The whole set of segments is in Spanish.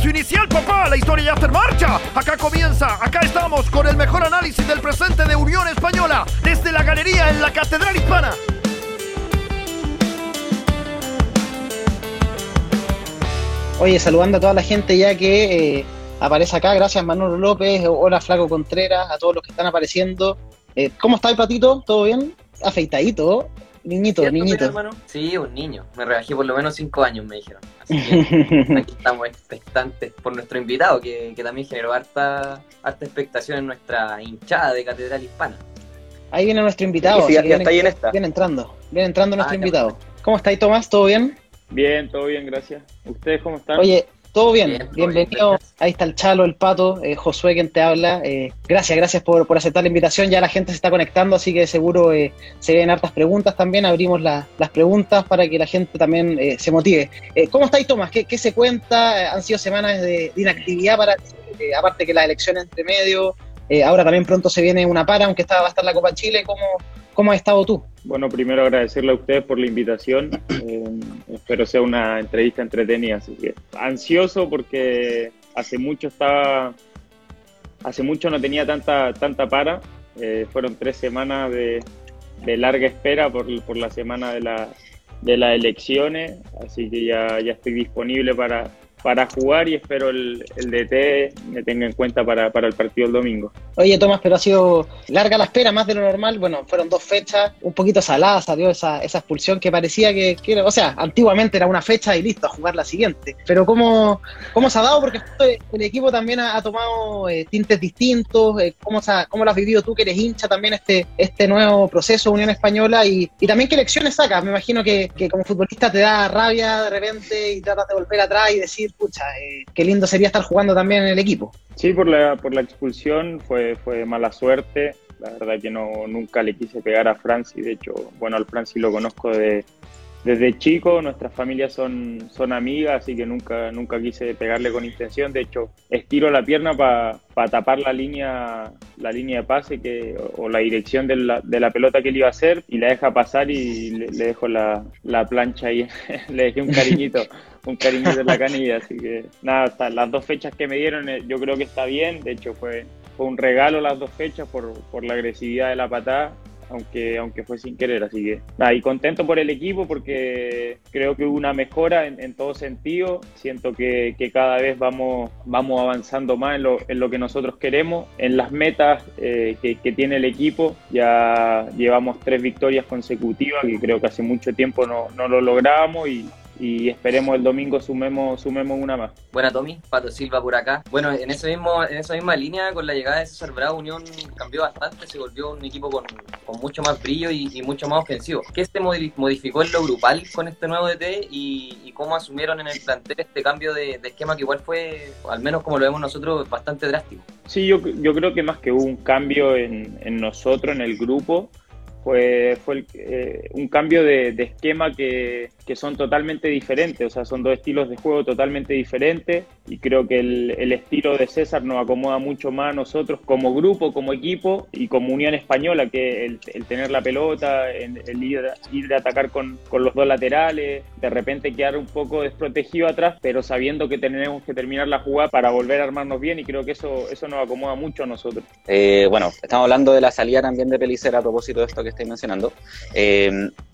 Inicial, papá. La historia ya está en marcha. Acá comienza. Acá estamos con el mejor análisis del presente de Unión Española. Desde la galería en la Catedral Hispana. Oye, saludando a toda la gente ya que eh, aparece acá. Gracias, Manolo López. Hola, Flaco Contreras. A todos los que están apareciendo. Eh, ¿Cómo está el patito? ¿Todo bien? Afeitadito. Niñito, niñito. Hermano? Sí, un niño. Me rebajé por lo menos cinco años, me dijeron. Así que aquí estamos expectantes por nuestro invitado, que, que también generó harta, harta expectación en nuestra hinchada de Catedral Hispana. Ahí viene nuestro invitado. Sí, viene, está ahí en esta. viene entrando. Viene entrando nuestro Ah, ya, invitado. ¿Cómo estáis, Tomás? ¿Todo bien? Bien, todo bien, gracias. ¿Ustedes cómo están? Oye, todo bien. Bienvenido. bien. Ahí está el Chalo, el Pato, eh, Josué quien te habla. Eh, gracias, gracias por, por aceptar la invitación. Ya la gente se está conectando, así que seguro eh, se ven hartas preguntas también. Abrimos la- las preguntas para que la gente también eh, se motive. Eh, ¿Cómo estáis, Tomás? ¿Qué, qué se cuenta? Eh, Han sido semanas de, de inactividad para ti, aparte que las elecciones entre medio. Eh, ahora también pronto se viene una para, aunque está, va a estar la Copa Chile. ¿Cómo, cómo has estado tú? Bueno, primero agradecerle a ustedes por la invitación. Eh, espero sea una entrevista entretenida. Ansioso porque hace mucho estaba, hace mucho no tenía tanta tanta para. Eh, fueron tres semanas de, de larga espera por, por la semana de, la, de las elecciones, así que ya, ya estoy disponible para, para jugar y espero el, el DT me tenga en cuenta para, para el partido el domingo. Oye, Tomás, pero ha sido larga la espera, más de lo normal. Bueno, fueron dos fechas, un poquito salada salió esa, esa expulsión que parecía que, o sea, antiguamente era una fecha y listo, a jugar la siguiente. Pero ¿cómo, cómo se ha dado? Porque el equipo también ha, tomado eh, tintes distintos. eh, ¿cómo, se ha- ¿Cómo lo has vivido tú, que eres hincha también, este, este nuevo proceso Unión Española? Y, y también qué lecciones sacas. Me imagino que, que como futbolista te da rabia de repente y tratas de volver atrás y decir, pucha, eh, qué lindo sería estar jugando también en el equipo. Sí, por la, por la expulsión fue, fue mala suerte. La verdad que no, nunca le quise pegar a Franci. De hecho, bueno, al Franci lo conozco de, desde chico. Nuestras familias son, son amigas, así que nunca, nunca quise pegarle con intención. De hecho, estiro la pierna para tapar la línea, la línea de pase que, o, o la dirección de la, de la pelota que él iba a hacer y la deja pasar y le, le dejo la, la plancha ahí. le dejé un cariñito un cariñito en la canilla, así que nada, hasta las dos fechas que me dieron eh, yo creo que está bien, de hecho fue, fue un regalo las dos fechas por, por la agresividad de la patada, aunque, aunque fue sin querer, así que nada, y contento por el equipo porque creo que hubo una mejora en, en todo sentido, siento que, cada vez vamos, vamos avanzando más en lo, en lo que nosotros queremos, en las metas eh, que, que tiene el equipo, ya llevamos tres victorias consecutivas, que creo que hace mucho tiempo no, no lo lográbamos y, y esperemos el domingo sumemos, sumemos una más. Buena Tommy, Pato Silva por acá. Bueno, en ese mismo, en esa misma línea, con la llegada de César Bravo, Unión cambió bastante, se volvió un equipo con, con mucho más brillo y, y mucho más ofensivo. ¿Qué se modi- modificó en lo grupal con este nuevo DT y, y cómo asumieron en el plantel este cambio de, de esquema que igual fue, al menos como lo vemos nosotros, bastante drástico? Sí, yo, yo creo que más que hubo un cambio en, en nosotros, en el grupo, fue, fue el- eh, un cambio de, de esquema que, que son totalmente diferentes, o sea, son dos estilos de juego totalmente diferentes y creo que el, el estilo de César nos acomoda mucho más a nosotros como grupo, como equipo y como Unión Española, que el, tener la pelota, el, ir, ir a atacar con, con los dos laterales, de repente quedar un poco desprotegido atrás, pero sabiendo que tenemos que terminar la jugada para volver a armarnos bien y creo que eso, eso nos acomoda mucho a nosotros. Eh, bueno, estamos hablando de la salida también de Pelicera a propósito de esto que estáis mencionando. Eh,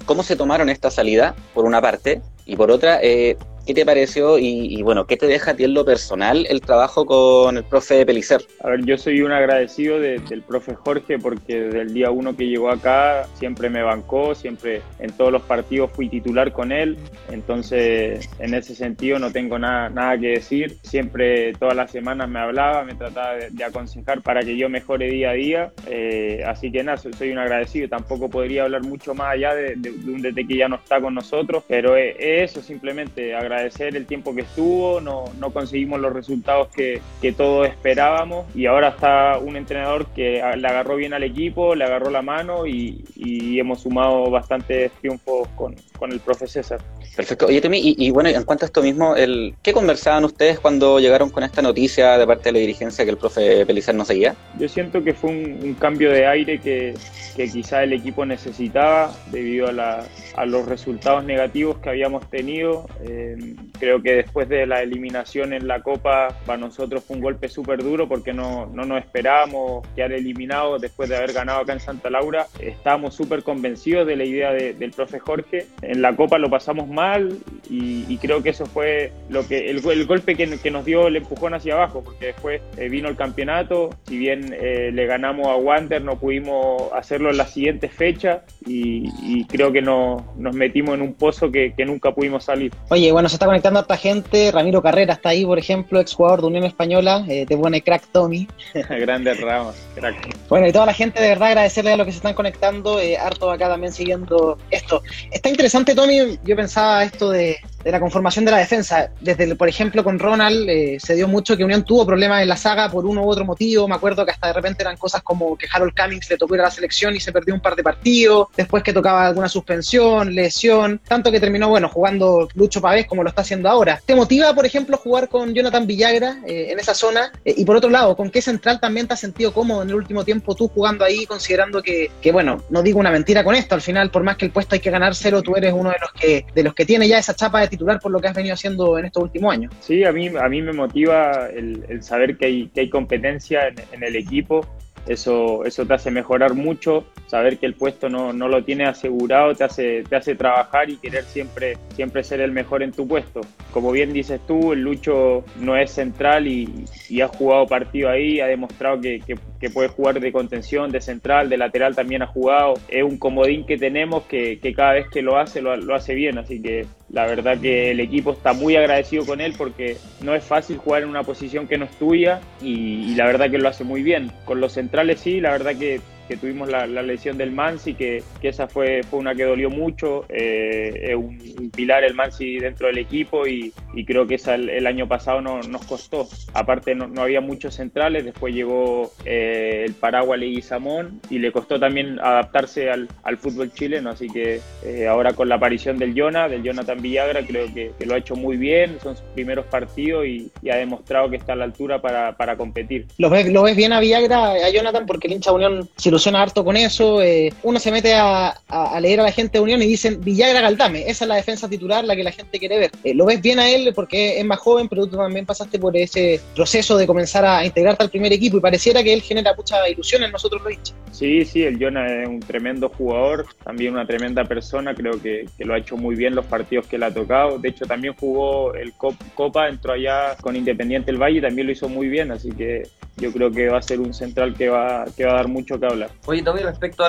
¿Cómo se tomaron esta salida, por una parte? Y por otra, eh, ¿qué te pareció y, y, bueno, qué te deja a ti en lo personal el trabajo con el profe Pelicer? A ver, yo soy un agradecido de- del profe Jorge porque desde el día uno que llegó acá siempre me bancó, siempre en todos los partidos fui titular con él, entonces en ese sentido no tengo nada, nada que decir, siempre todas las semanas me hablaba, me trataba de, de aconsejar para que yo mejore día a día, eh, así que nada, soy, soy un agradecido, tampoco podría hablar mucho más allá de, de- un DT que ya no está con nosotros, pero es eso simplemente, agradecer el tiempo que estuvo, no, no conseguimos los resultados que, que todos esperábamos y ahora está un entrenador que le agarró bien al equipo, le agarró la mano y, y hemos sumado bastantes triunfos con, con el profe César. Perfecto. Oye, Temi, y, bueno, en cuanto a esto mismo, el, ¿qué conversaban ustedes cuando llegaron con esta noticia de parte de la dirigencia que el profe Pelizar no seguía? Yo siento que fue un, cambio de aire que, que, quizá el equipo necesitaba debido a, a, los resultados negativos que habíamos tenido. Eh, creo que después de la eliminación en la Copa, para nosotros fue un golpe súper duro porque no, no nos esperábamos quedar eliminados después de haber ganado acá en Santa Laura. Estábamos súper convencidos de la idea del profe Jorge. En la Copa lo pasamos mal y, creo que eso fue lo que el, golpe que, nos dio el empujón hacia abajo, porque después eh, vino el campeonato, si bien eh, le ganamos a Wander, no pudimos hacerlo en la siguiente fecha y, creo que nos metimos en un pozo que, nunca pudimos salir. Oye, bueno, se está conectando harta gente, Ramiro Carrera está ahí, por ejemplo, ex jugador de Unión Española, eh, te pone crack Tommy. Grandes ramos, crack. Bueno, y toda la gente, de verdad, agradecerle a los que se están conectando, harto acá también siguiendo esto. Está interesante, Tommy, yo pensaba esto de, la conformación de la defensa. Desde, por ejemplo, con Ronald eh, se dio mucho que Unión tuvo problemas en la saga por uno u otro motivo. Me acuerdo que hasta de repente eran cosas como que Harold Cummings le tocó ir a la selección y se perdió un par de partidos. Después que tocaba alguna suspensión, lesión. Tanto que terminó, bueno, jugando Lucho Pavés como lo está haciendo ahora. ¿Te motiva, por ejemplo, jugar con Jonathan Villagra eh, en esa zona? Eh, y por otro lado, ¿con qué central también te has sentido cómodo en el último tiempo tú jugando ahí, considerando que, que bueno, no digo una mentira con esto. Al final, por más que el puesto hay que ganárselo, tú eres uno de los que, de los que tiene ya esa chapa de titular por lo que has venido haciendo en estos últimos años. Sí, a mí, a mí me motiva el, saber que hay, que hay competencia en, el equipo. Eso, eso te hace mejorar mucho, saber que el puesto no, no, lo tiene asegurado te hace, te hace trabajar y querer siempre, siempre ser el mejor en tu puesto. Como bien dices tú, el Lucho no es central y, y ha jugado partido ahí, ha demostrado que, que, que, puede jugar de contención, de central, de lateral también ha jugado. Es un comodín que tenemos que, que cada vez que lo hace, lo, lo hace bien, así que la verdad que el equipo está muy agradecido con él porque no es fácil jugar en una posición que no es tuya y, y la verdad que lo hace muy bien. Con los centrales sí, la verdad que que tuvimos la, lesión del Mansi, que, que, esa fue, fue una que dolió mucho. Eh, es un, pilar el Mansi dentro del equipo y, y creo que esa el, año pasado no, nos costó. Aparte no, no, había muchos centrales, después llegó eh, el Paraguay Leguizamón y le costó también adaptarse al, al fútbol chileno, así que eh, ahora con la aparición del Jonah, del Jonathan Villagra, creo que, que, lo ha hecho muy bien, son sus primeros partidos y, y, ha demostrado que está a la altura para, para competir. ¿Lo ves, ¿Lo ves bien a Villagra, a Jonathan? Porque el hincha Unión, si lo ilusiona harto con eso. Eh, uno se mete a, leer a la gente de Unión y dicen Villagra Galdame, esa es la defensa titular, la que la gente quiere ver. Eh, lo ves bien a él porque es más joven, pero tú también pasaste por ese proceso de comenzar a integrarte al primer equipo y pareciera que él genera mucha ilusión en nosotros los hinchas. Sí, sí, el Jonah es un tremendo jugador, también una tremenda persona, creo que, lo ha hecho muy bien los partidos que le ha tocado. De hecho, también jugó el Copa, entró allá con Independiente el Valle y también lo hizo muy bien, así que yo creo que va a ser un central que va, que va a dar mucho que hablar. Oye, Tommy, respecto a,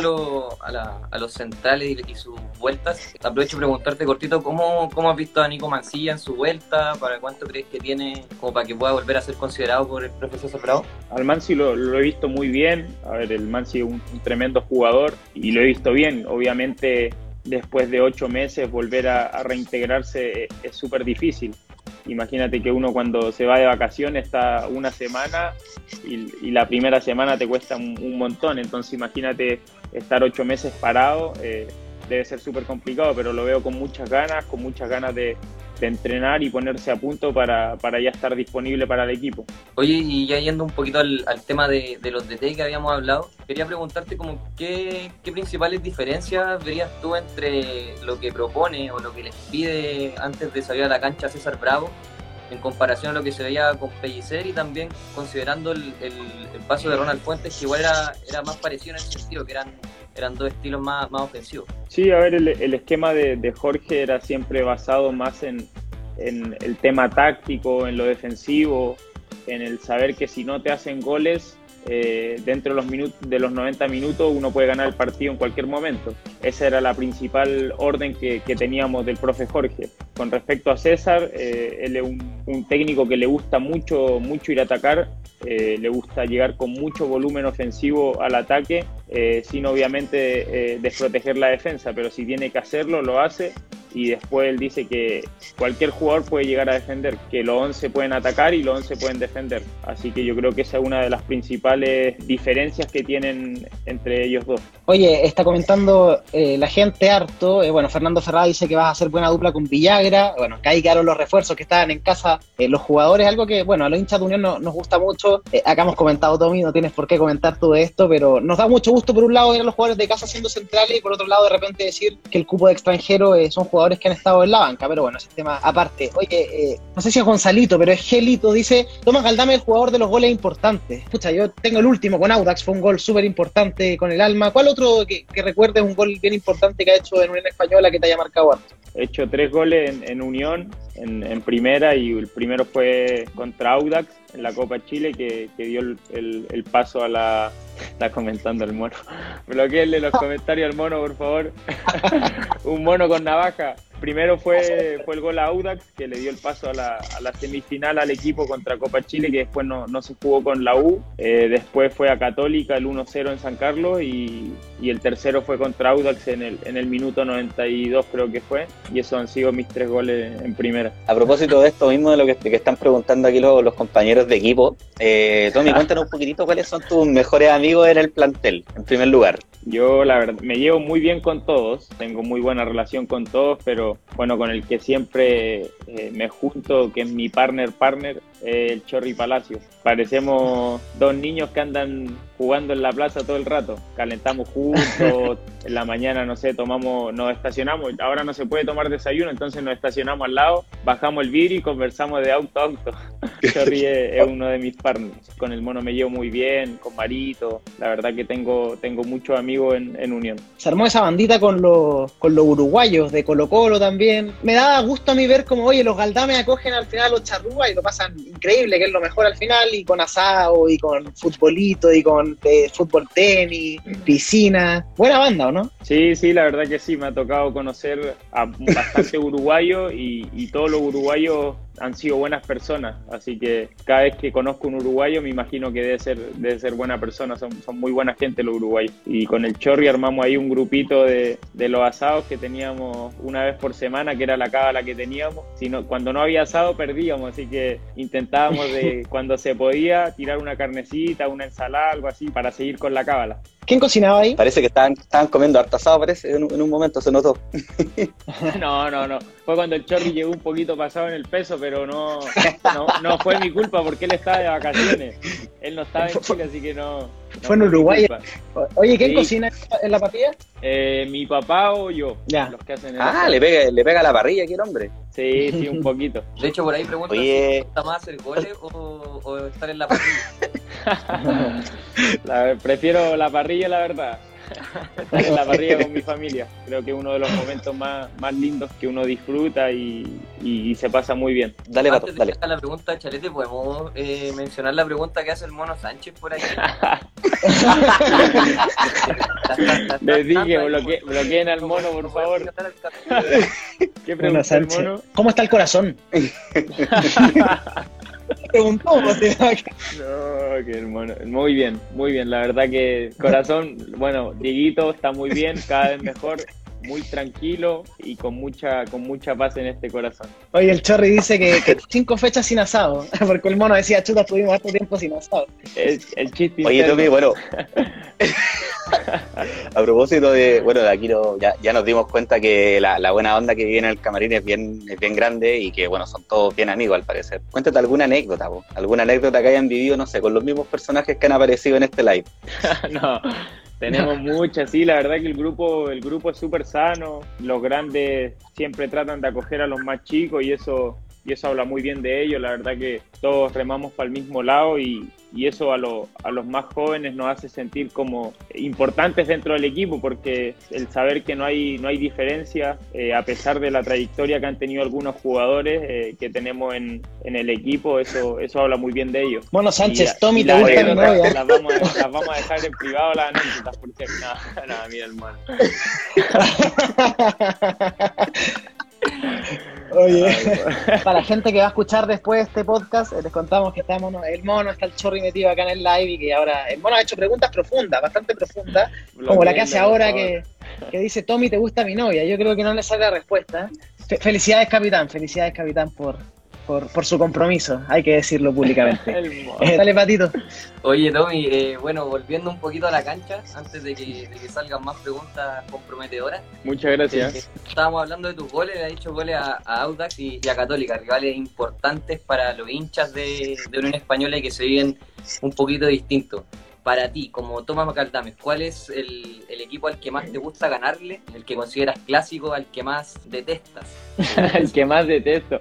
los centrales y, sus vueltas, aprovecho de preguntarte cortito, ¿cómo, ¿cómo has visto a Nico Mancilla en su vuelta? ¿Para cuánto crees que tiene como para que pueda volver a ser considerado por el profesor Bravo? Al Mansi lo, he visto muy bien, a ver, el Mansi es un, tremendo jugador y lo he visto bien, obviamente después de ocho meses volver a reintegrarse es súper difícil. Imagínate que uno cuando se va de vacaciones está una semana y, la primera semana te cuesta un, montón, entonces imagínate estar ocho meses parado, eh, debe ser súper complicado, pero lo veo con muchas ganas, con muchas ganas de, de entrenar y ponerse a punto para, para, ya estar disponible para el equipo. Oye, y ya yendo un poquito al, tema de, de, los DT que habíamos hablado, quería preguntarte como qué, qué, principales diferencias verías tú entre lo que propone o lo que les pide antes de salir a la cancha César Bravo en comparación a lo que se veía con Pellicer y también considerando el, el, paso de Ronald Fuentes, que igual era, era más parecido en ese sentido, que eran, eran dos estilos más, más ofensivos. Sí, a ver, el, esquema de, Jorge era siempre basado más en, en el tema táctico, en lo defensivo, en el saber que si no te hacen goles, eh, dentro de los, minutos, de los 90 minutos uno puede ganar el partido en cualquier momento. Esa era la principal orden que, teníamos del profe Jorge. Con respecto a César, eh, él es un, técnico que le gusta mucho, mucho ir a atacar, eh, le gusta llegar con mucho volumen ofensivo al ataque, sin obviamente desproteger la defensa, pero si tiene que hacerlo, lo hace y después él dice que cualquier jugador puede llegar a defender, que los 11 pueden atacar y los 11 pueden defender. Así que yo creo que esa es una de las principales diferencias que tienen entre ellos dos. Oye, está comentando eh, la gente harto, eh, bueno, Fernando Ferrada dice que vas a hacer buena dupla con Villagra, bueno, que ahí quedaron los refuerzos que estaban en casa, eh, los jugadores, algo que, bueno, a los hinchas de Unión nos gusta mucho, acá hemos comentado, Tommy, no tienes por qué comentar todo esto, pero nos da mucho gusto por un lado ver a los jugadores de casa siendo centrales y por otro lado de repente decir que el cupo de extranjero son jugadores que han estado en la banca, pero bueno, ese tema aparte. Oye, no sé si es Gonzalito, pero es Gelito, dice, Tomás Galdame el jugador de los goles importantes. Escucha, yo tengo el último con Audax, fue un gol súper importante con el alma. ¿Cuál otro que, que recuerdes un gol bien importante que ha hecho en Unión Española que te haya marcado harto? He hecho tres goles en, Unión, en, primera, y el primero fue contra Audax en la Copa Chile, que, dio el, paso a la... Está comentando el mono. Bloqueenle los comentarios al mono, por favor. un mono con navaja. Primero fue, fue el gol a Audax, que le dio el paso a la, semifinal al equipo contra Copa Chile, que después no, se jugó con la U. Eh, después fue a Católica el 1-0 en San Carlos y, el tercero fue contra Audax en el, en el minuto 92 creo que fue. Y esos han sido mis tres goles en primera. A propósito de esto mismo, de lo que, están preguntando aquí los, compañeros de equipo, eh, Tommy, cuéntanos un poquitito cuáles son tus mejores amigos en el plantel, en primer lugar. Yo, la verdad, me llevo muy bien con todos, tengo muy buena relación con todos, pero bueno, con el que siempre eh, me junto, que es mi partner partner, el Chorri Palacio. Parecemos dos niños que andan jugando en la plaza todo el rato. Calentamos juntos, en la mañana, no sé, tomamos, nos estacionamos. Ahora no se puede tomar desayuno, entonces nos estacionamos al lado, bajamos el vidrio y conversamos de auto a auto. Chorri es, uno de mis partners. Con el mono me llevo muy bien, con Marito. La verdad que tengo, tengo muchos amigos en, en Unión. Se armó esa bandita con los, con los uruguayos de Colo Colo también. Me da gusto a mí ver como, oye, los Galdames acogen al final a los charrúas y lo pasan increíble, que es lo mejor al final, y con asado, y con futbolito, y con eh, fútbol tenis, piscina. Buena banda, ¿o no? Sí, sí, la verdad que sí, me ha tocado conocer a bastante uruguayo y, y todos los uruguayos han sido buenas personas, así que cada vez que conozco un uruguayo me imagino que debe ser, debe ser buena persona, son, son muy buena gente los uruguayos. Y con el Chorri armamos ahí un grupito de, de los asados que teníamos una vez por semana, que era la cábala que teníamos. Si cuando no había asado perdíamos, así que intentábamos de cuando se podía tirar una carnecita, una ensalada, algo así, para seguir con la cábala. ¿Quién cocinaba ahí? Parece que estaban, estaban comiendo harto asado, parece, en, un momento se notó. no, no, no. Fue cuando el Chorri llegó un poquito pasado en el peso, pero no, no, fue mi culpa porque él estaba de vacaciones. Él no estaba en Chile, así que no. fue en Uruguay. Oye, ¿quién cocina en la papilla? Eh, mi papá o yo. Ya. Los que hacen ah, le pega, le pega la parrilla aquí el hombre. Sí, sí, un poquito. De hecho, por ahí pregunto Oye. si gusta más hacer goles o, o estar en la parrilla. prefiero la parrilla, la verdad estar en la parrilla con mi familia. Creo que es uno de los momentos más, más lindos que uno disfruta y, y, se pasa muy bien. Dale, Antes dale. la pregunta, Chalete, ¿podemos eh, mencionar la pregunta que hace el mono Sánchez por ahí? Les dije, bloque, bloqueen al mono, por favor. ¿Qué pregunta el mono? ¿Cómo está el corazón? Preguntó. no, qué hermano. Muy bien, muy bien. La verdad que corazón, bueno, Dieguito está muy bien, cada vez mejor muy tranquilo y con mucha con mucha paz en este corazón. Oye, el Chorri dice que, cinco fechas sin asado, porque el mono decía, chuta, estuvimos harto tiempo sin asado. El, el chiste Oye, Tommy, bueno, a propósito de, bueno, de aquí no, ya, ya, nos dimos cuenta que la, buena onda que viene en el camarín es bien, es bien grande y que, bueno, son todos bien amigos al parecer. Cuéntate alguna anécdota, alguna anécdota que hayan vivido, no sé, con los mismos personajes que han aparecido en este live. no, tenemos muchas, sí, la verdad que el grupo, el grupo es súper sano, los grandes siempre tratan de acoger a los más chicos y eso, y eso habla muy bien de ellos, la verdad que todos remamos para el mismo lado y, y eso a, a, los más jóvenes nos hace sentir como importantes dentro del equipo porque el saber que no hay, no hay diferencia eh, a pesar de la trayectoria que han tenido algunos jugadores eh, que tenemos en, en, el equipo, eso, eso habla muy bien de ellos. Bueno, Sánchez, Tommy, te gusta mi novia. Las vamos, a, las vamos a dejar en privado las anécdotas porque nada, nada, mira hermano. Oye, para la gente que va a escuchar después este podcast, eh, les contamos que estamos, el mono está el chorri metido acá en el live y que ahora el mono ha hecho preguntas profundas, bastante profundas, como la que hace ahora que, que dice, Tommy, ¿te gusta mi novia? Yo creo que no le sale la respuesta. felicidades, capitán, felicidades, capitán, por, por, su compromiso, hay que decirlo públicamente. Eh, dale, Patito. Oye, Tommy, eh, bueno, volviendo un poquito a la cancha, antes de que, salgan más preguntas comprometedoras. Muchas gracias. Eh, estábamos hablando de tus goles, le has dicho goles a, Audax y, a Católica, rivales importantes para los hinchas de, de Unión Española y que se viven un poquito distintos para ti, como Tomás Macaldames, ¿cuál es el, el, equipo al que más te gusta ganarle? ¿El que consideras clásico, al que más detestas? el que más detesto.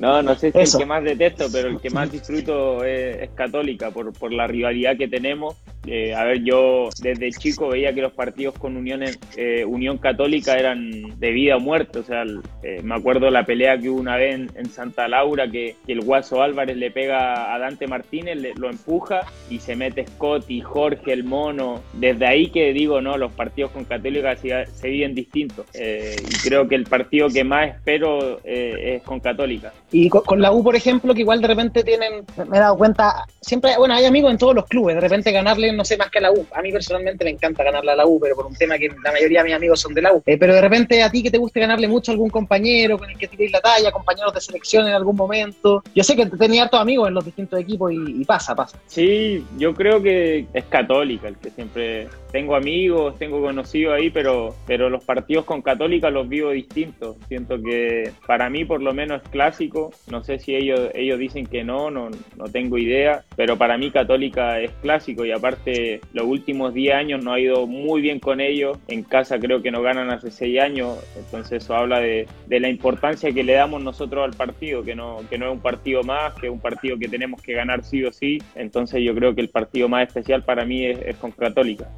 No, no sé si es el que más detesto, pero el que más disfruto es, Católica por, por, la rivalidad que tenemos. Eh, a ver, yo desde chico veía que los partidos con Unión, eh, Unión Católica eran de vida o muerte. O sea, eh, me acuerdo la pelea que hubo una vez en, Santa Laura que, el Guaso Álvarez le pega a Dante Martínez, lo empuja y se mete Scott y Jorge, el mono. Desde ahí que digo, no, los partidos con Católica se, se viven distintos. y creo que el partido que más espero es con Católica. Y con, la U, por ejemplo, que igual de repente tienen, me he dado cuenta, siempre, bueno, hay amigos en todos los clubes, de repente ganarle, no sé, más que a la U. A mí personalmente me encanta ganarle a la U, pero por un tema que la mayoría de mis amigos son de la U. Eh, pero de repente a ti que te guste ganarle mucho a algún compañero con el que tiréis la talla, compañeros de selección en algún momento. Yo sé que tenía hartos amigos en los distintos equipos y, pasa, pasa. Sí, yo creo que es católica el que siempre tengo amigos, tengo conocidos ahí, pero, pero los partidos con Católica los vivo distintos. Siento que para mí por lo menos es clásico. No sé si ellos, ellos dicen que no, no, no tengo idea, pero para mí Católica es clásico y aparte los últimos 10 años no ha ido muy bien con ellos. En casa creo que no ganan hace 6 años, entonces eso habla de, de la importancia que le damos nosotros al partido, que no, que no es un partido más, que es un partido que tenemos que ganar sí o sí. Entonces yo creo que el partido más especial para mí es, es con Católica.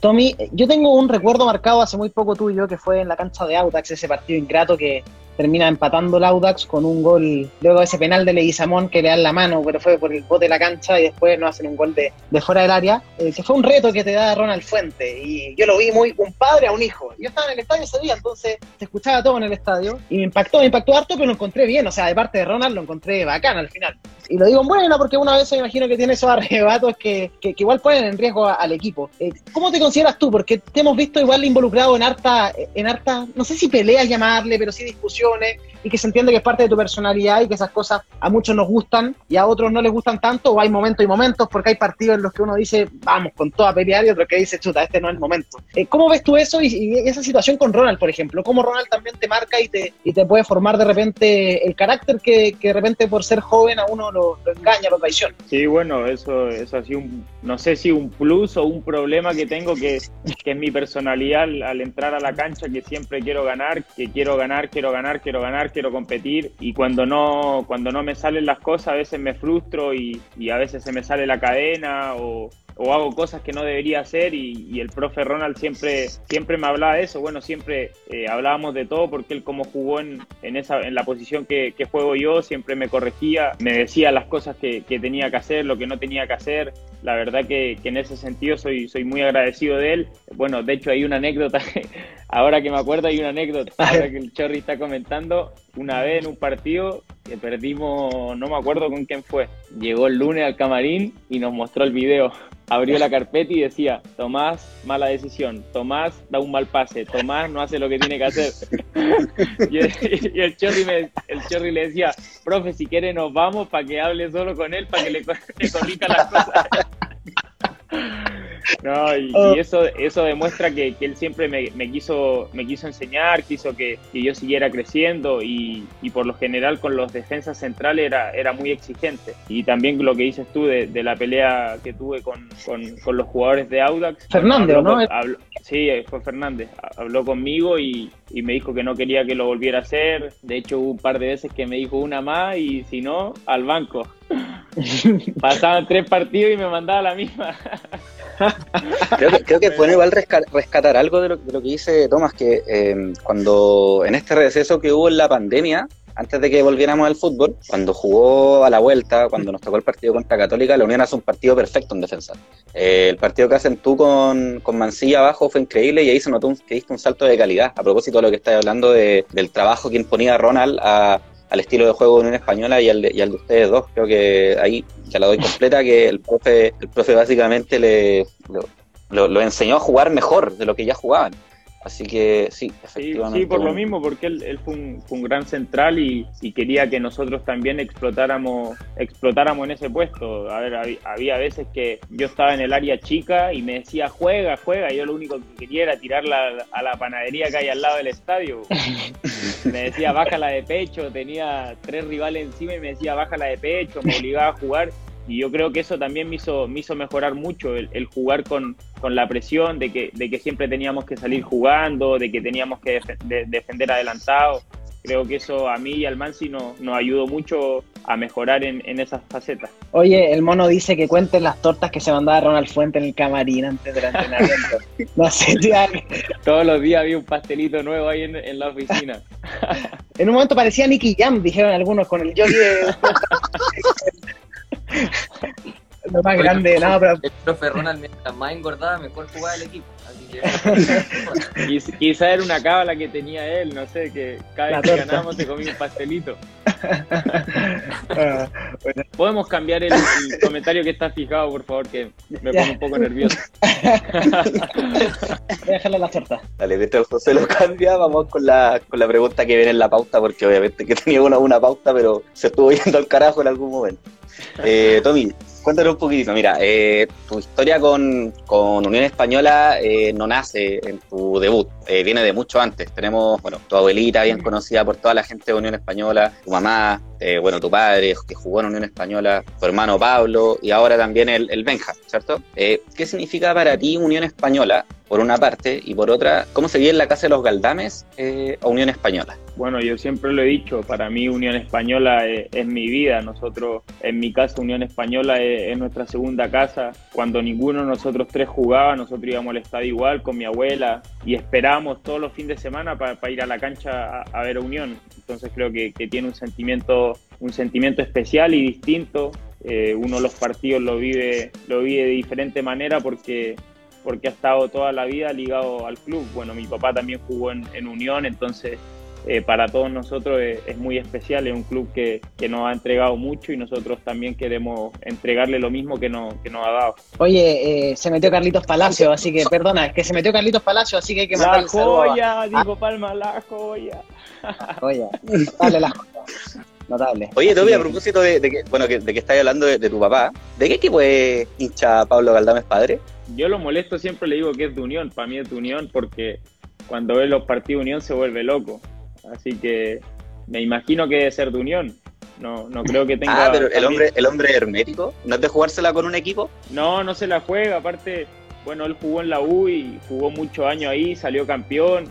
Tommy, yo tengo un recuerdo marcado hace muy poco tuyo que fue en la cancha de Audax, ese partido ingrato que termina empatando el Audax con un gol, luego ese penal de Leguizamón que le dan la mano, pero fue por el bote de la cancha y después no hacen un gol de, de fuera del área, eh, fue un reto que te da Ronald Fuente y yo lo vi muy un padre a un hijo. Yo estaba en el estadio ese día, entonces se escuchaba todo en el estadio y me impactó, me impactó harto, pero lo encontré bien, o sea, de parte de Ronald lo encontré bacán al final. Y lo digo bueno porque una vez me imagino que tiene esos arrebatos que, que, igual ponen en riesgo al equipo. Eh, ¿Cómo te consideras tú? Porque te hemos visto igual involucrado en harta, en harta, no sé si peleas llamarle, pero sí discusión y que se entiende que es parte de tu personalidad y que esas cosas a muchos nos gustan y a otros no les gustan tanto, o hay momentos y momentos, porque hay partidos en los que uno dice, vamos, con toda pelear, y otros que dice, chuta, este no es el momento. Eh, ¿Cómo ves tú eso y, esa situación con Ronald, por ejemplo? ¿Cómo Ronald también te marca y te, y te puede formar de repente el carácter que, que de repente por ser joven a uno lo, engaña, lo traiciona? Sí, bueno, eso, ha sido un, no sé si un plus o un problema que tengo que, que es mi personalidad al entrar a la cancha, que siempre quiero ganar, que quiero ganar, quiero ganar, quiero ganar quiero competir y cuando no, cuando no me salen las cosas a veces me frustro y, y a veces se me sale la cadena o, o hago cosas que no debería hacer y, el profe Ronald siempre, siempre me hablaba de eso. Bueno, siempre eh, hablábamos de todo porque él como jugó en, en, esa, en la posición que, que, juego yo, siempre me corregía, me decía las cosas que, que, tenía que hacer, lo que no tenía que hacer. La verdad que, que, en ese sentido soy, soy muy agradecido de él. Bueno, de hecho hay una anécdota, ahora que me acuerdo hay una anécdota, ahora que el Chorri está comentando, una vez en un partido que perdimos, no me acuerdo con quién fue, llegó el lunes al camarín y nos mostró el video abrió la carpeta y decía, Tomás, mala decisión, Tomás da un mal pase, Tomás no hace lo que tiene que hacer. y, el, Chorri el le decía, profe, si quiere nos vamos para que hable solo con él, para que le, le corrija las cosas. No, y, oh. eso, eso demuestra que, él siempre me, quiso, me quiso enseñar, quiso que, yo siguiera creciendo y, por lo general con los defensas centrales era, era muy exigente. Y también lo que dices tú de, la pelea que tuve con, los jugadores de Audax. Fernández, ¿no? sí, fue Fernández. Habló conmigo y, y me dijo que no quería que lo volviera a hacer. De hecho, hubo un par de veces que me dijo una más y si no, al banco. Pasaban tres partidos y me mandaba la misma. creo, que, creo que bueno igual rescatar algo de lo, que dice Tomás, que eh, cuando en este receso que hubo en la pandemia, antes de que volviéramos al fútbol, cuando jugó a la vuelta, cuando nos tocó el partido contra Católica, la Unión hace un partido perfecto en defensa. Eh, el partido que hacen tú con, con Mancilla abajo fue increíble y ahí se notó que diste un salto de calidad. A propósito de lo que estás hablando de, del trabajo que imponía Ronald al estilo de juego de Unión Española y al de, y al de ustedes dos. Creo que ahí ya la doy completa, que el profe, el profe básicamente le, lo, lo, enseñó a jugar mejor de lo que ya jugaban. Así que sí, Sí, efectivamente. sí, por lo mismo, porque él, él fue, un, fue un gran central y, y quería que nosotros también explotáramos, explotáramos en ese puesto. A ver, había, había veces que yo estaba en el área chica y me decía, juega, juega. y Yo lo único que quería era tirarla a la panadería que hay al lado del estadio. me decía, bájala de pecho. Tenía tres rivales encima y me decía, bájala de pecho. Me obligaba a jugar. Y yo creo que eso también me hizo, me hizo mejorar mucho, el, el jugar con, con la presión de que, de que siempre teníamos que salir jugando, de que teníamos que defe- de- defender adelantado. Creo que eso a mí y al Mansi nos, nos ayudó mucho a mejorar en, en esas facetas. Oye, el mono dice que cuenten las tortas que se mandaba Ronald Fuente en el camarín antes del entrenamiento. No sé, tía, Todos los días había un pastelito nuevo ahí en, en la oficina. En un momento parecía Nicky Jam, dijeron algunos, con el jockey de... Lo más grande, no, pero El profe Ronald, mientras más engordaba, mejor jugaba el equipo. Así que. Quiz- Quizá era una cábala que tenía él, no sé, que cada La vez que torta. ganábamos se comía un pastelito. ah, ¿Podemos cambiar el, el comentario que está fijado, por favor, que me pone un poco nervioso? voy a dejarle las tortas. Dale, mientras José lo cambia, vamos con la, con la pregunta que viene en la pauta, porque obviamente que tenía una, una pauta, pero se estuvo yendo al carajo en algún momento. Eh, Tommy, cuéntanos un poquitito. Mira, eh, tu historia con, con Unión Española eh, no nace en tu debut, eh, viene de mucho antes. Tenemos, bueno, tu abuelita bien conocida por toda la gente de Unión Española, tu mamá, eh, bueno, tu padre que jugó en Unión Española, tu hermano Pablo y ahora también el, el Benja, ¿cierto? ¿Qué significa para ti Unión Española, por una parte, y por otra, cómo se vive en la casa de los Galdames eh, a Unión Española? Bueno, yo siempre lo he dicho, para mí Unión Española es, es mi vida. Nosotros, en mi casa, Unión Española es, es nuestra segunda casa. Cuando ninguno de nosotros tres jugaba, nosotros íbamos al estadio igual con mi abuela y esperábamos todos los fines de semana para ir a la cancha a, ver a Unión. Entonces creo que, que tiene un sentimiento, un sentimiento especial y distinto. Eh, uno los partidos lo vive, lo vive de diferente manera porque porque ha estado toda la vida ligado al club. Bueno, mi papá también jugó en, en Unión, entonces eh, para todos nosotros es, es, muy especial, es un club que, que, nos ha entregado mucho y nosotros también queremos entregarle lo mismo que, no, que nos ha dado. Oye, eh, se metió Carlitos Palacio, así que, perdona, es que se metió Carlitos Palacio, así que hay que La joya, dijo Palma, la joya. Joya, dale la joya. Notable. Oye, Toby, a propósito de, de que, bueno, que, de que estáis hablando de, de, tu papá, ¿de qué equipo es hincha Pablo Galdames padre? Yo lo molesto, siempre le digo que es de Unión, para mí es de Unión porque cuando ve los partidos de Unión se vuelve loco. Así que me imagino que debe ser de Unión. No, no creo que tenga. Ah, pero el hombre, el hombre hermético, ¿no es de jugársela con un equipo? No, no se la juega. Aparte, bueno, él jugó en la U y jugó muchos años ahí, salió campeón.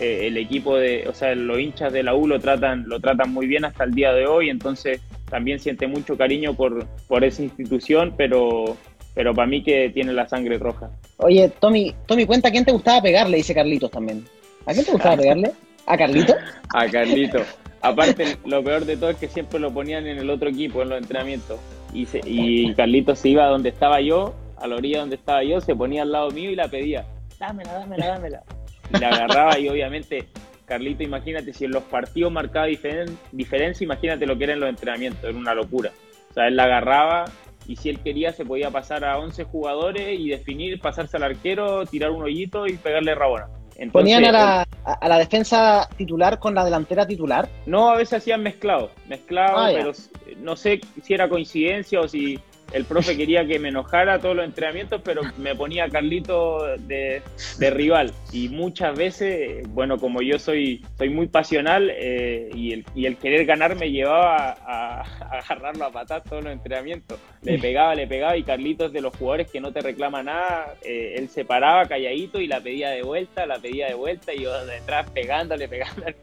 Eh, el equipo de, o sea, los hinchas de la U lo tratan, lo tratan muy bien hasta el día de hoy. Entonces, también siente mucho cariño por, por esa institución, pero, pero para mí que tiene la sangre roja. Oye, Tommy, Tommy, cuenta a quién te gustaba pegarle, dice Carlitos también. ¿A quién te gustaba pegarle? ¿A Carlito? A Carlito. Aparte, lo peor de todo es que siempre lo ponían en el otro equipo, en los entrenamientos. Y, se, y Carlito se iba donde estaba yo, a la orilla donde estaba yo, se ponía al lado mío y la pedía. Dámela, dámela, dámela. Y la agarraba y obviamente, Carlito, imagínate, si en los partidos marcaba diferen, diferencia, imagínate lo que era en los entrenamientos, era una locura. O sea, él la agarraba y si él quería se podía pasar a 11 jugadores y definir, pasarse al arquero, tirar un hoyito y pegarle rabona. Entonces, ¿Ponían a la, a la, defensa titular con la delantera titular? No, a veces hacían mezclado, mezclado, ah, pero no sé si era coincidencia o si el profe quería que me enojara todos los entrenamientos, pero me ponía Carlito de, de, rival. Y muchas veces, bueno, como yo soy, soy muy pasional eh, y, el, y, el, querer ganar me llevaba a, a, agarrarlo a patar todos los entrenamientos. Le pegaba, le pegaba y Carlitos de los jugadores que no te reclama nada, eh, él se paraba calladito y la pedía de vuelta, la pedía de vuelta y yo detrás pegándole, pegándole.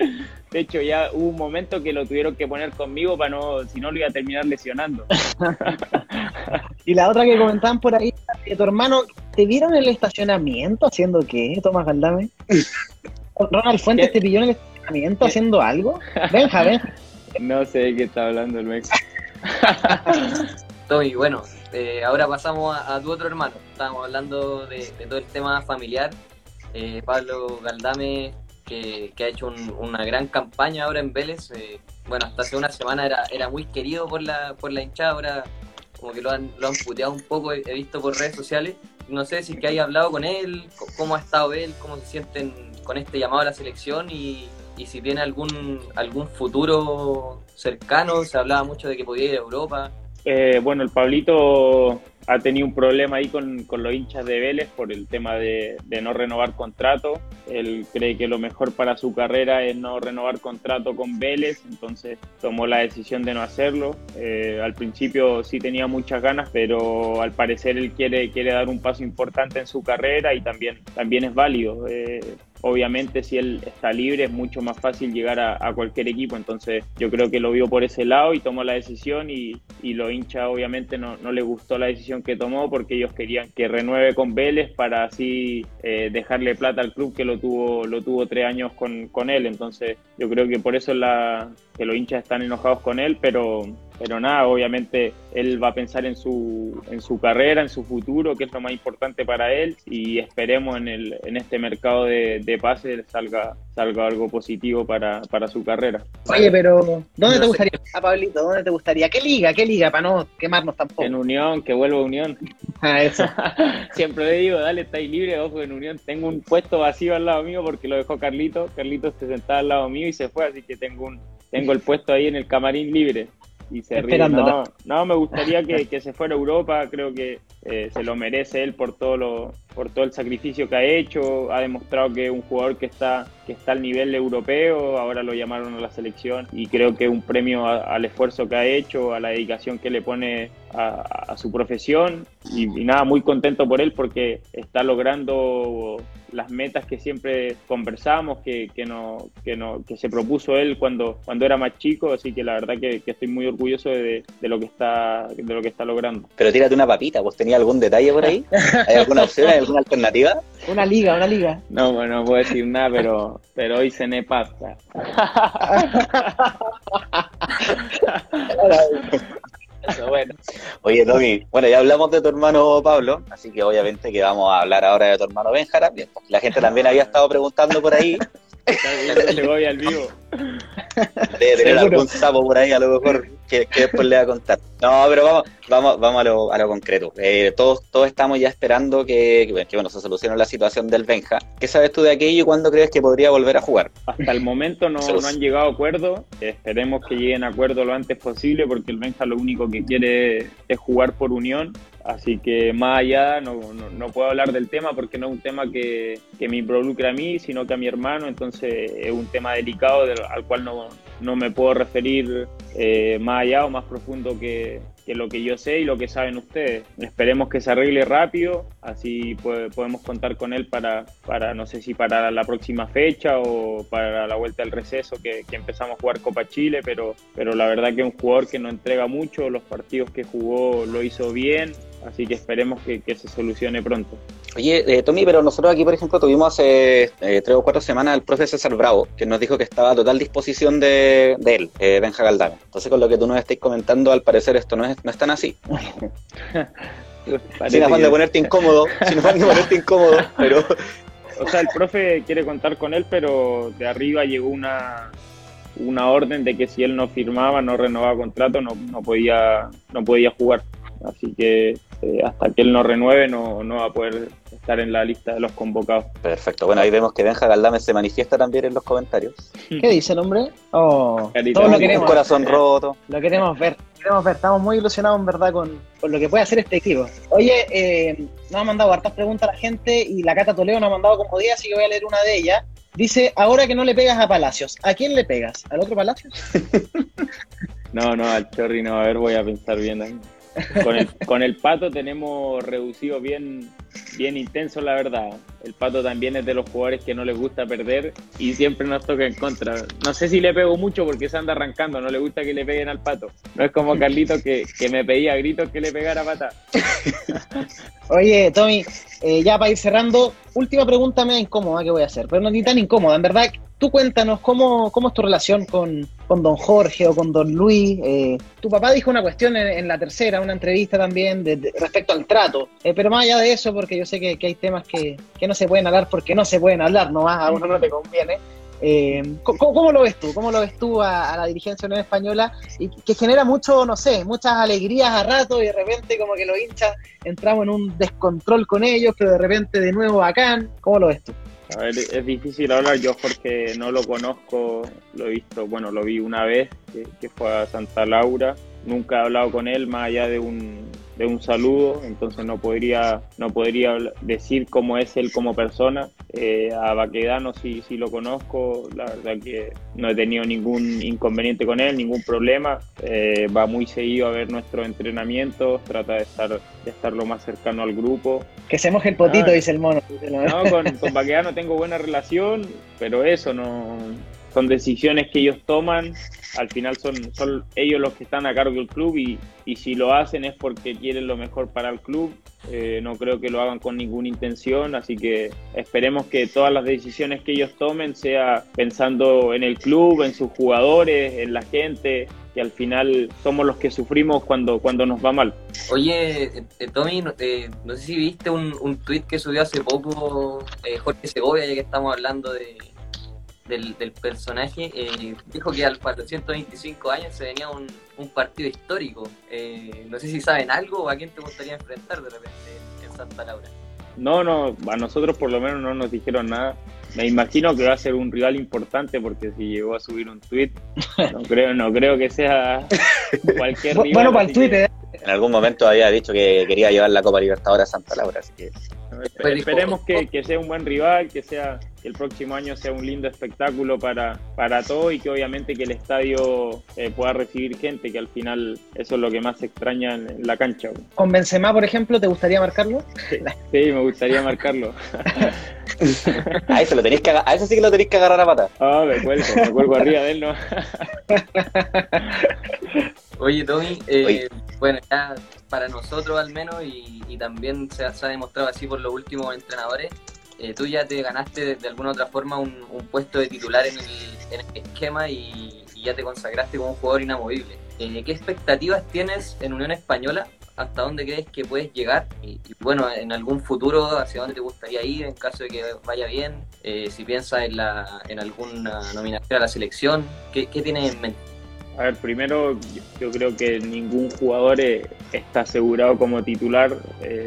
De hecho, ya hubo un momento que lo tuvieron que poner conmigo para no, si no lo iba a terminar lesionando. y la otra que comentaban por ahí, que tu hermano, ¿te vieron en el estacionamiento haciendo qué, Tomás Galdame? ¿Ronald Fuentes ¿Qué? te pilló en el estacionamiento haciendo algo? Benja, Benja. No sé de qué está hablando el Mex. Tommy, bueno, eh, ahora pasamos a, a, tu otro hermano. Estábamos hablando de, de todo el tema familiar. Eh, Pablo Galdame, que, que ha hecho un, una gran campaña ahora en Vélez. Eh, bueno, hasta hace una semana era, era muy querido por la, por la hinchada, ahora como que lo han, lo han puteado un poco, he, visto por redes sociales. no sé si que hay hablado con él, cómo ha estado él, cómo se sienten con este llamado a la selección y, y si tiene algún, algún futuro cercano. Se hablaba mucho de que podía ir a Europa. Eh, bueno, el Pablito ha tenido un problema ahí con, los hinchas de Vélez por el tema de, no renovar contrato. Él cree que lo mejor para su carrera es no renovar contrato con Vélez, entonces tomó la decisión de no hacerlo. Eh, al principio sí tenía muchas ganas, pero al parecer él quiere, quiere dar un paso importante en su carrera y también, también es válido. Eh, obviamente si él está libre es mucho más fácil llegar a, cualquier equipo, entonces yo creo que lo vio por ese lado y tomó la decisión y, y los hinchas obviamente no, no le gustó la decisión que tomó porque ellos querían que renueve con Vélez para así eh, dejarle plata al club que lo tuvo, lo tuvo tres años con, con él, entonces yo creo que por eso la, que los hinchas están enojados con él, pero pero nada, obviamente él va a pensar en su, en su carrera, en su futuro, que es lo más importante para él, y esperemos en, el, en este mercado de, de pases salga, salga algo positivo para, para su carrera. Oye, pero ¿dónde te gustaría, a Pablito? ¿Dónde te gustaría? ¿Qué liga? ¿Qué liga? Para no quemarnos tampoco. En Unión, que vuelva a Unión. Ah, eso. Siempre le digo, dale, estáis libre, ojo, en Unión. Tengo un puesto vacío al lado mío porque lo dejó Carlito. Carlito se sentaba al lado mío y se fue, así que tengo un tengo el puesto ahí en el camarín libre. Y se ríe. No, no, me gustaría que, que, se fuera a Europa, creo que eh, se lo merece él por todo lo, por todo el sacrificio que ha hecho, ha demostrado que es un jugador que está, que está al nivel europeo, ahora lo llamaron a la selección y creo que es un premio al esfuerzo que ha hecho, a la dedicación que le pone a, su profesión y, nada, muy contento por él porque está logrando las metas que siempre conversamos, que, que, no, que, no, que se propuso él cuando, cuando era más chico, así que la verdad que, estoy muy orgulloso de, lo que está, de lo que está logrando. Pero tírate una papita, ¿vos tenías algún detalle por ahí? ¿Hay alguna opción, alguna alternativa? Una liga, una liga. No, bueno, no puedo decir nada, pero, pero hoy cené pasta. bueno. Oye, Tommy, bueno, ya hablamos de tu hermano Pablo, así que obviamente que vamos a hablar ahora de tu hermano Benjara. La gente también había estado preguntando por ahí. Le voy al vivo. Debe tener algún sapo por ahí, a lo mejor, que, después le va a contar. No, pero vamos, vamos, vamos a, lo, a lo concreto. Eh, todos, todos estamos ya esperando que, que, bueno, se solucione la situación del Benja. ¿Qué sabes tú de aquello y cuándo crees que podría volver a jugar? Hasta el momento no, no han llegado a acuerdo. Esperemos que lleguen a acuerdo lo antes posible porque el Benja lo único que quiere es jugar por unión Así que más allá no, no, puedo hablar del tema porque no es un tema que, que, me involucre a mí, sino que a mi hermano, entonces es un tema delicado al cual no, no, me puedo referir eh, más allá o más profundo que, que, lo que yo sé y lo que saben ustedes. Esperemos que se arregle rápido, así podemos contar con él para, para, no sé si para la próxima fecha o para la vuelta al receso que, que empezamos a jugar Copa Chile, pero, pero la verdad que es un jugador que no entrega mucho, los partidos que jugó lo hizo bien, Así que esperemos que, se solucione pronto. Oye, eh, Tommy, pero nosotros aquí, por ejemplo, tuvimos hace eh, tres o cuatro semanas al profe César Bravo, que nos dijo que estaba a total disposición de, él, eh, Benja Galdame. Entonces, con lo que tú nos estés comentando, al parecer esto no es, no es tan así. sin afán de ponerte incómodo, sin afán de ponerte incómodo, pero... O sea, el profe quiere contar con él, pero de arriba llegó una, una orden de que si él no firmaba, no renovaba contrato, no, no, podía, no podía jugar. Así que eh, hasta que él no renueve no, no va a poder estar en la lista de los convocados. Perfecto. Bueno, ahí vemos que Benja Galdame se manifiesta también en los comentarios. ¿Qué dice el hombre? Oh, todos lo queremos. Un corazón roto. Lo queremos ver. Queremos ver. Estamos muy ilusionados en verdad con, lo que puede hacer este equipo. Oye, eh, nos ha mandado hartas preguntas a la gente y la Cata Toledo nos ha mandado como 10, así que voy a leer una de ellas. Dice, ahora que no le pegas a Palacios, ¿a quién le pegas? ¿Al otro Palacios? no, no, al Chorri no. A ver, voy a pensar bien ahí. Con el, pato tenemos reducido bien, bien intenso, la verdad. El pato también es de los jugadores que no les gusta perder y siempre nos toca en contra. No sé si le pego mucho porque se anda arrancando, no le gusta que le peguen al pato. No es como Carlito que, que me pedía gritos que le pegara pata. Oye, Tommy, eh, ya para ir cerrando, última pregunta me incómoda que voy a hacer, pero no ni tan incómoda. En verdad, tú cuéntanos cómo, cómo es tu relación con, con don Jorge o con don Luis. Eh, tu papá dijo una cuestión en, la tercera, una entrevista también de, respecto al trato, eh, pero más allá de eso, porque yo sé que, hay temas que, no se pueden hablar porque no se pueden hablar, no a uno no le conviene. Eh, ¿cómo, lo ves tú? ¿Cómo lo ves tú a, la dirigencia Unión Española? Y que genera mucho, no sé, muchas alegrías a rato y de repente como que los hinchas entramos en un descontrol con ellos, pero de repente de nuevo bacán. ¿Cómo lo ves tú? A ver, es difícil hablar yo porque no lo conozco, lo he visto, bueno, lo vi una vez, que fue a Santa Laura, nunca he hablado con él más allá de un, de un saludo, entonces no podría, no podría decir cómo es él como persona. Eh, a Baquedano sí, sí lo conozco, la verdad que no he tenido ningún inconveniente con él, ningún problema. Eh, va muy seguido a ver nuestros entrenamientos, trata de estar, de estar lo más cercano al grupo. Que seamos el potito, ah, dice el mono. No, con, con Baquedano tengo buena relación, pero eso no son decisiones que ellos toman, al final son, son ellos los que están a cargo del club y, y si lo hacen es porque quieren lo mejor para el club, eh, no creo que lo hagan con ninguna intención, así que esperemos que todas las decisiones que ellos tomen sea pensando en el club, en sus jugadores, en la gente, que al final somos los que sufrimos cuando, cuando nos va mal. Oye, eh, Tommy, eh, no sé si viste un, un tuit que subió hace poco Jorge Segovia, ya que estamos hablando de, del, personaje, eh, dijo que al 425 años se venía un, partido histórico. Eh, no sé si saben algo o a quién te gustaría enfrentar de repente en Santa Laura. No, no, a nosotros por lo menos no nos dijeron nada. Me imagino que va a ser un rival importante porque si llegó a subir un tweet, no creo, no creo que sea cualquier rival. Bueno, para el Twitter. En algún momento había dicho que quería llevar la Copa Libertadores a Santa Laura, así que esperemos que, que, sea un buen rival, que sea que el próximo año sea un lindo espectáculo para, para todos y que obviamente que el estadio eh, pueda recibir gente, que al final eso es lo que más se extraña en, la cancha. ¿Con Benzema, por ejemplo, te gustaría marcarlo? Sí, me gustaría marcarlo. a, eso lo tenéis que, a eso sí que lo tenéis que agarrar a pata. Ah, me cuelgo, me cuelgo arriba de él, ¿no? Oye, Tommy, eh, bueno, ya para nosotros al menos y, también se ha, demostrado así por los últimos entrenadores, eh, tú ya te ganaste de, alguna otra forma un, puesto de titular en el, esquema y, ya te consagraste como un jugador inamovible. Eh, ¿Qué expectativas tienes en Unión Española? ¿Hasta dónde crees que puedes llegar? Y, bueno, en algún futuro, ¿hacia dónde te gustaría ir en caso de que vaya bien? Eh, si piensas en, la, en alguna nominación a la selección, ¿qué, qué tienes en mente? A ver, primero yo creo que ningún jugador está asegurado como titular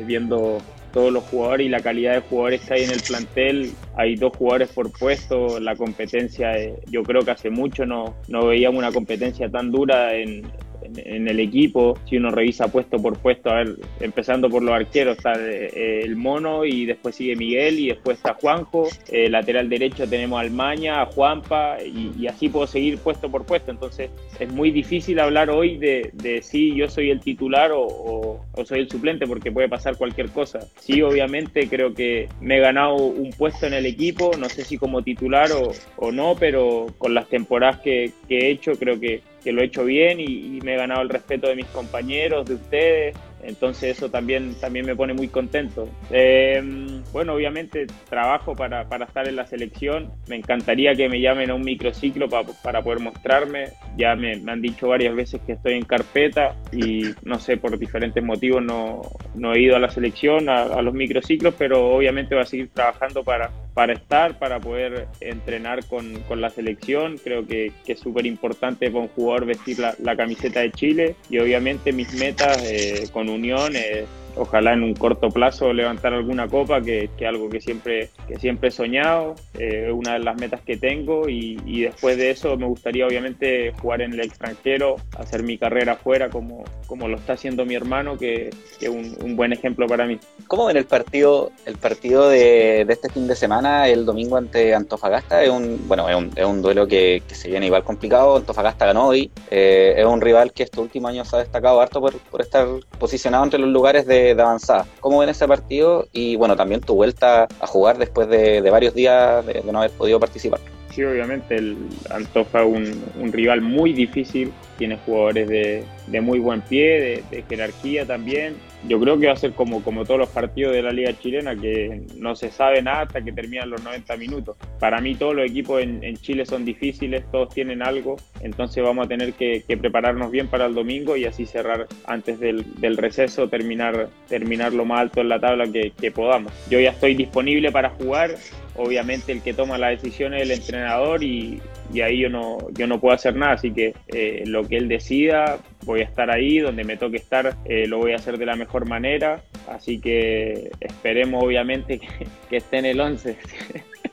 viendo todos los jugadores y la calidad de jugadores que hay en el plantel. Hay dos jugadores por puesto, la competencia, eh, yo creo que hace mucho no, no veíamos una competencia tan dura en, en, el equipo, si uno revisa puesto por puesto, a ver, empezando por los arqueros, está eh, el Mono y después sigue Miguel y después está Juanjo, eh, lateral derecho tenemos a Almaña, a Juanpa y, así puedo seguir puesto por puesto, entonces es muy difícil hablar hoy de, de si yo soy el titular o, soy el suplente porque puede pasar cualquier cosa. Sí, obviamente creo que me he ganado un puesto en el equipo, no sé si como titular o, o no, pero con las temporadas que, que he hecho creo que que lo he hecho bien y, me he ganado el respeto de mis compañeros, de ustedes, entonces eso también, también me pone muy contento. Em, bueno, obviamente trabajo para, para, estar en la selección. Me encantaría que me llamen a un microciclo para poder mostrarme. Ya me, me, han dicho varias veces que estoy en carpeta y no sé, por diferentes motivos no, no he ido a la selección, a, a, los microciclos, pero obviamente voy a seguir trabajando para, para estar, para poder entrenar con, con la selección. Creo que, que es súper importante para un jugador vestir la, la, camiseta de Chile y obviamente mis metas eh, con Unión es ojalá en un corto plazo levantar alguna copa, que es algo que siempre, que siempre he soñado, eh, una de las metas que tengo y, después de eso me gustaría obviamente jugar en el extranjero, hacer mi carrera afuera como, como lo está haciendo mi hermano, que es un, buen ejemplo para mí. ¿Cómo ven el partido, el partido de, este fin de semana, el domingo ante Antofagasta? Es un, bueno, es un, es un duelo que, se viene igual complicado, Antofagasta ganó hoy, eh, es un rival que estos últimos años ha destacado harto por, por estar posicionado entre los lugares de de, avanzada. ¿Cómo ven ese partido? Y bueno, también tu vuelta a jugar después de, varios días de, no haber podido participar. Sí, obviamente el Antofa un, un rival muy difícil, tiene jugadores de, de muy buen pie, de, de, jerarquía también. Yo creo que va a ser como, como todos los partidos de la Liga Chilena, que no se sabe nada hasta que terminan los 90 minutos. Para mí todos los equipos en, Chile son difíciles, todos tienen algo, entonces vamos a tener que, prepararnos bien para el domingo y así cerrar antes del, receso, terminar, terminar lo más alto en la tabla que, que podamos. Yo ya estoy disponible para jugar, obviamente el que toma la decisión es el entrenador y, y ahí yo no, yo no puedo hacer nada, así que eh, lo que él decida, voy a estar ahí, donde me toque estar, eh, lo voy a hacer de la mejor manera, así que esperemos obviamente que, que esté en el 11.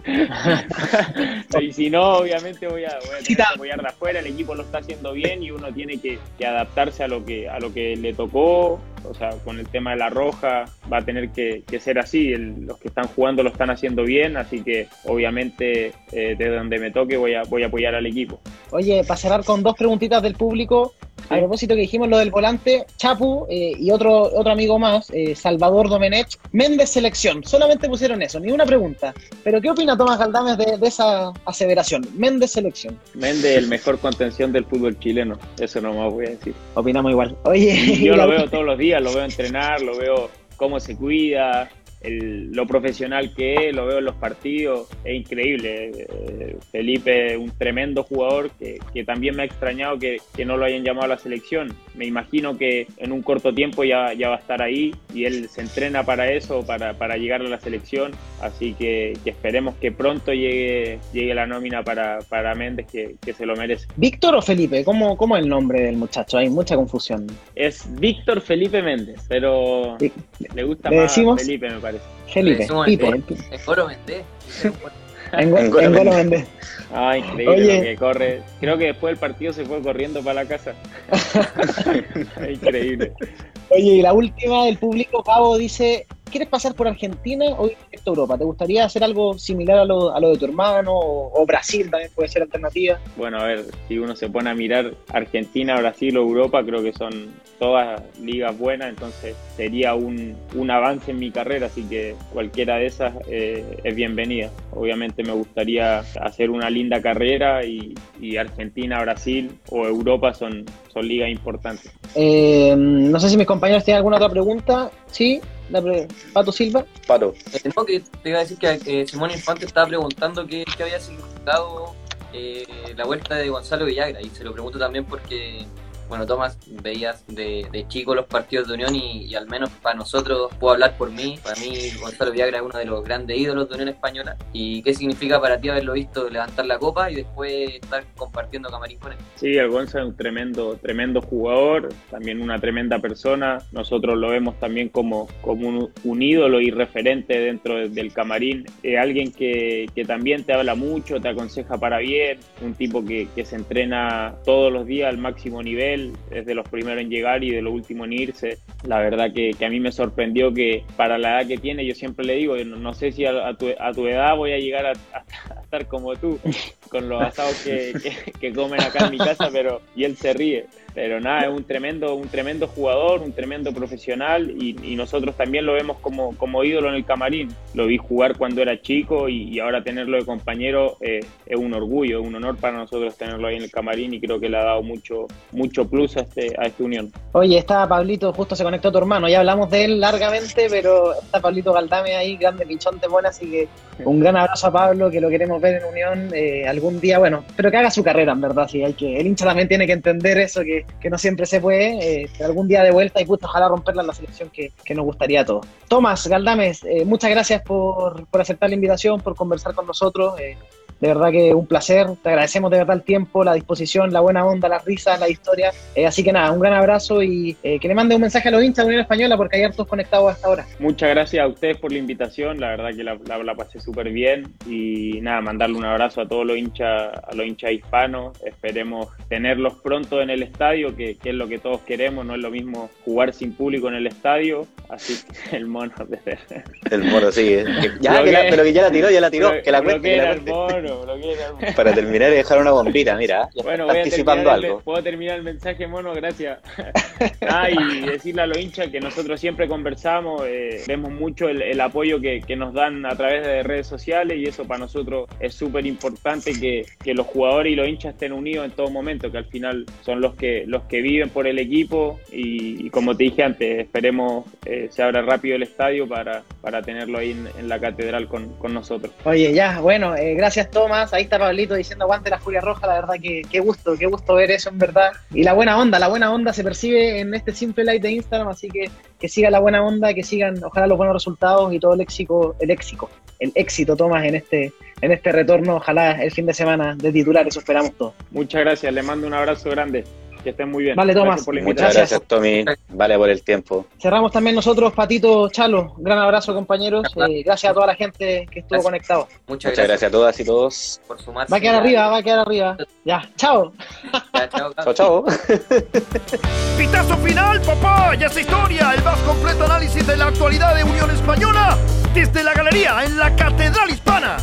y si no, obviamente voy a, voy a tener que apoyar de afuera, el equipo lo está haciendo bien y uno tiene que, que, adaptarse a lo que, a lo que le tocó, o sea, con el tema de la roja va a tener que, ser así, los que están jugando lo están haciendo bien, así que obviamente eh, de donde me toque voy a, voy a apoyar al equipo. Oye, para cerrar con dos preguntitas del público, a propósito que dijimos lo del volante, Chapu eh, y otro, otro amigo más, eh, Salvador Domenech, Méndez Selección. Solamente pusieron eso, ni una pregunta. Pero ¿qué opina Tomás Galdames de, de esa aseveración? Méndez Selección. Méndez, el mejor contención del fútbol chileno. Eso no más voy a decir. Opinamos igual. Oye, yo lo veo todos los días, lo veo entrenar, lo veo cómo se cuida, el, lo profesional que es, lo veo en los partidos, es increíble. Eh, Felipe, un tremendo jugador que, que también me ha extrañado que, que, no lo hayan llamado a la selección. Me imagino que en un corto tiempo ya, ya va a estar ahí y él se entrena para eso, para, para llegar a la selección. Así que, que, esperemos que pronto llegue, llegue la nómina para, para Méndez, que, que se lo merece. ¿Víctor o Felipe? ¿Cómo, ¿Cómo es el nombre del muchacho? Hay mucha confusión. Es Víctor Felipe Méndez, pero sí. le gusta ¿Le más decimos? Felipe, me parece. Felipe, Pipe. En Golo Méndez. En, en Méndez. Ah, increíble Oye. lo que corre. Creo que después del partido se fue corriendo para la casa. increíble. Oye, y la última del público, Cabo, dice, ¿quieres pasar por Argentina o ir a Europa? ¿Te gustaría hacer algo similar a lo, a lo de tu hermano o, o, Brasil también puede ser alternativa? Bueno, a ver, si uno se pone a mirar Argentina, Brasil o Europa, creo que son todas ligas buenas, entonces sería un, un avance en mi carrera, así que cualquiera de esas eh, es bienvenida. Obviamente me gustaría hacer una linda carrera y, y Argentina, Brasil o Europa son, son ligas importantes. Eh, no sé si mis compañeros tienen alguna otra pregunta. Sí, Pato Silva. Pato. Eh, no, que te iba a decir que eh, Simón Infante estaba preguntando qué, qué había significado eh, la vuelta de Gonzalo Villagra y se lo pregunto también porque bueno, Tomás, veías de, chico los partidos de Unión y, al menos para nosotros, puedo hablar por mí, para mí Gonzalo Viagra es uno de los grandes ídolos de Unión Española. ¿Y qué significa para ti haberlo visto levantar la copa y después estar compartiendo camarín con él? Sí, el Gonzalo es un tremendo, tremendo jugador, también una tremenda persona. Nosotros lo vemos también como, como un, ídolo y referente dentro de, del camarín. Es alguien que, que, también te habla mucho, te aconseja para bien, un tipo que se entrena todos los días al máximo nivel es de los primeros en llegar y de los últimos en irse. La verdad que, a mí me sorprendió que para la edad que tiene, yo siempre le digo, no, sé si a, tu, edad voy a llegar a, estar como tú, con los asados que, que, que, comen acá en mi casa, pero y él se ríe. Pero nada, es un tremendo, un tremendo jugador, un tremendo profesional y, y nosotros también lo vemos como, como, ídolo en el camarín. Lo vi jugar cuando era chico y, y ahora tenerlo de compañero eh, es un orgullo, un honor para nosotros tenerlo ahí en el camarín y creo que le ha dado mucho, mucho plus a, este, a esta unión. Oye, está Pablito, justo se conectó tu hermano, ya hablamos de él largamente, pero está Pablito Galdame ahí, grande pinchonte buena, así que un gran abrazo a Pablo, que lo queremos ver en Unión eh, algún día, bueno, pero que haga su carrera, en verdad, sí, hay que, el hincha también tiene que entender eso, que, que no siempre se puede, eh, algún día de vuelta y puto, ojalá romperla en la selección que, que nos gustaría a todos. Tomás Galdames, eh, muchas gracias por, por, aceptar la invitación, por conversar con nosotros. Eh, de verdad que un placer, te agradecemos de verdad el tiempo, la disposición, la buena onda, las risas, la historia. Eh, así que nada, un gran abrazo y eh, que le mande un mensaje a los hinchas de Unión Española porque hay hartos conectados hasta ahora. Muchas gracias a ustedes por la invitación, la verdad que la, la, la pasé súper bien y nada, mandarle un abrazo a todos los hinchas, a los hinchas hispanos. Esperemos tenerlos pronto en el estadio, que, que, es lo que todos queremos, no es lo mismo jugar sin público en el estadio, así que el mono de El mono, sí. Que ya, que la, pero que ya la tiró, ya la tiró. Pero, que la cuente, que, el mono. Para terminar y dejar una bombita, mira. ya Bueno, a anticipando el- algo. puedo terminar el mensaje, mono, gracias. Ah, y decirle a los hinchas que nosotros siempre conversamos, eh, vemos mucho el, el apoyo que, que nos dan a través de redes sociales y eso para nosotros es súper importante que, que los jugadores y los hinchas estén unidos en todo momento, que al final son los que, los que viven por el equipo y, y como te dije antes, esperemos eh, se abra rápido el estadio para, para tenerlo ahí en, en la catedral con, con nosotros. Oye, ya, bueno, eh, gracias Tomás. Ahí está Pablito diciendo aguante la Furia Roja. La verdad que qué gusto, qué gusto ver eso en verdad. Y la buena onda, la buena onda se percibe en este simple live de Instagram, así que que siga la buena onda, que sigan, ojalá los buenos resultados y todo el éxito, el éxito, el éxito Tomás en este, en este retorno. Ojalá el fin de semana de titular, eso esperamos todos. Muchas gracias, le mando un abrazo grande, que estén muy bien. Vale, Tomás. Gracias Muchas. Gracias. gracias, Tommy. Vale por el tiempo. Cerramos también nosotros, Patito Chalo. Gran abrazo, compañeros. Eh, gracias a toda la gente que estuvo Gracias. conectado. Muchas, Muchas gracias a todas y todos. por sumarse. Va a quedar arriba, va a quedar arriba. Ya, chao. Ya, chao, Chao, chao. Pitazo final, papá. Ya es historia. El más completo análisis de la actualidad de Unión Española desde la galería en la Catedral Hispana.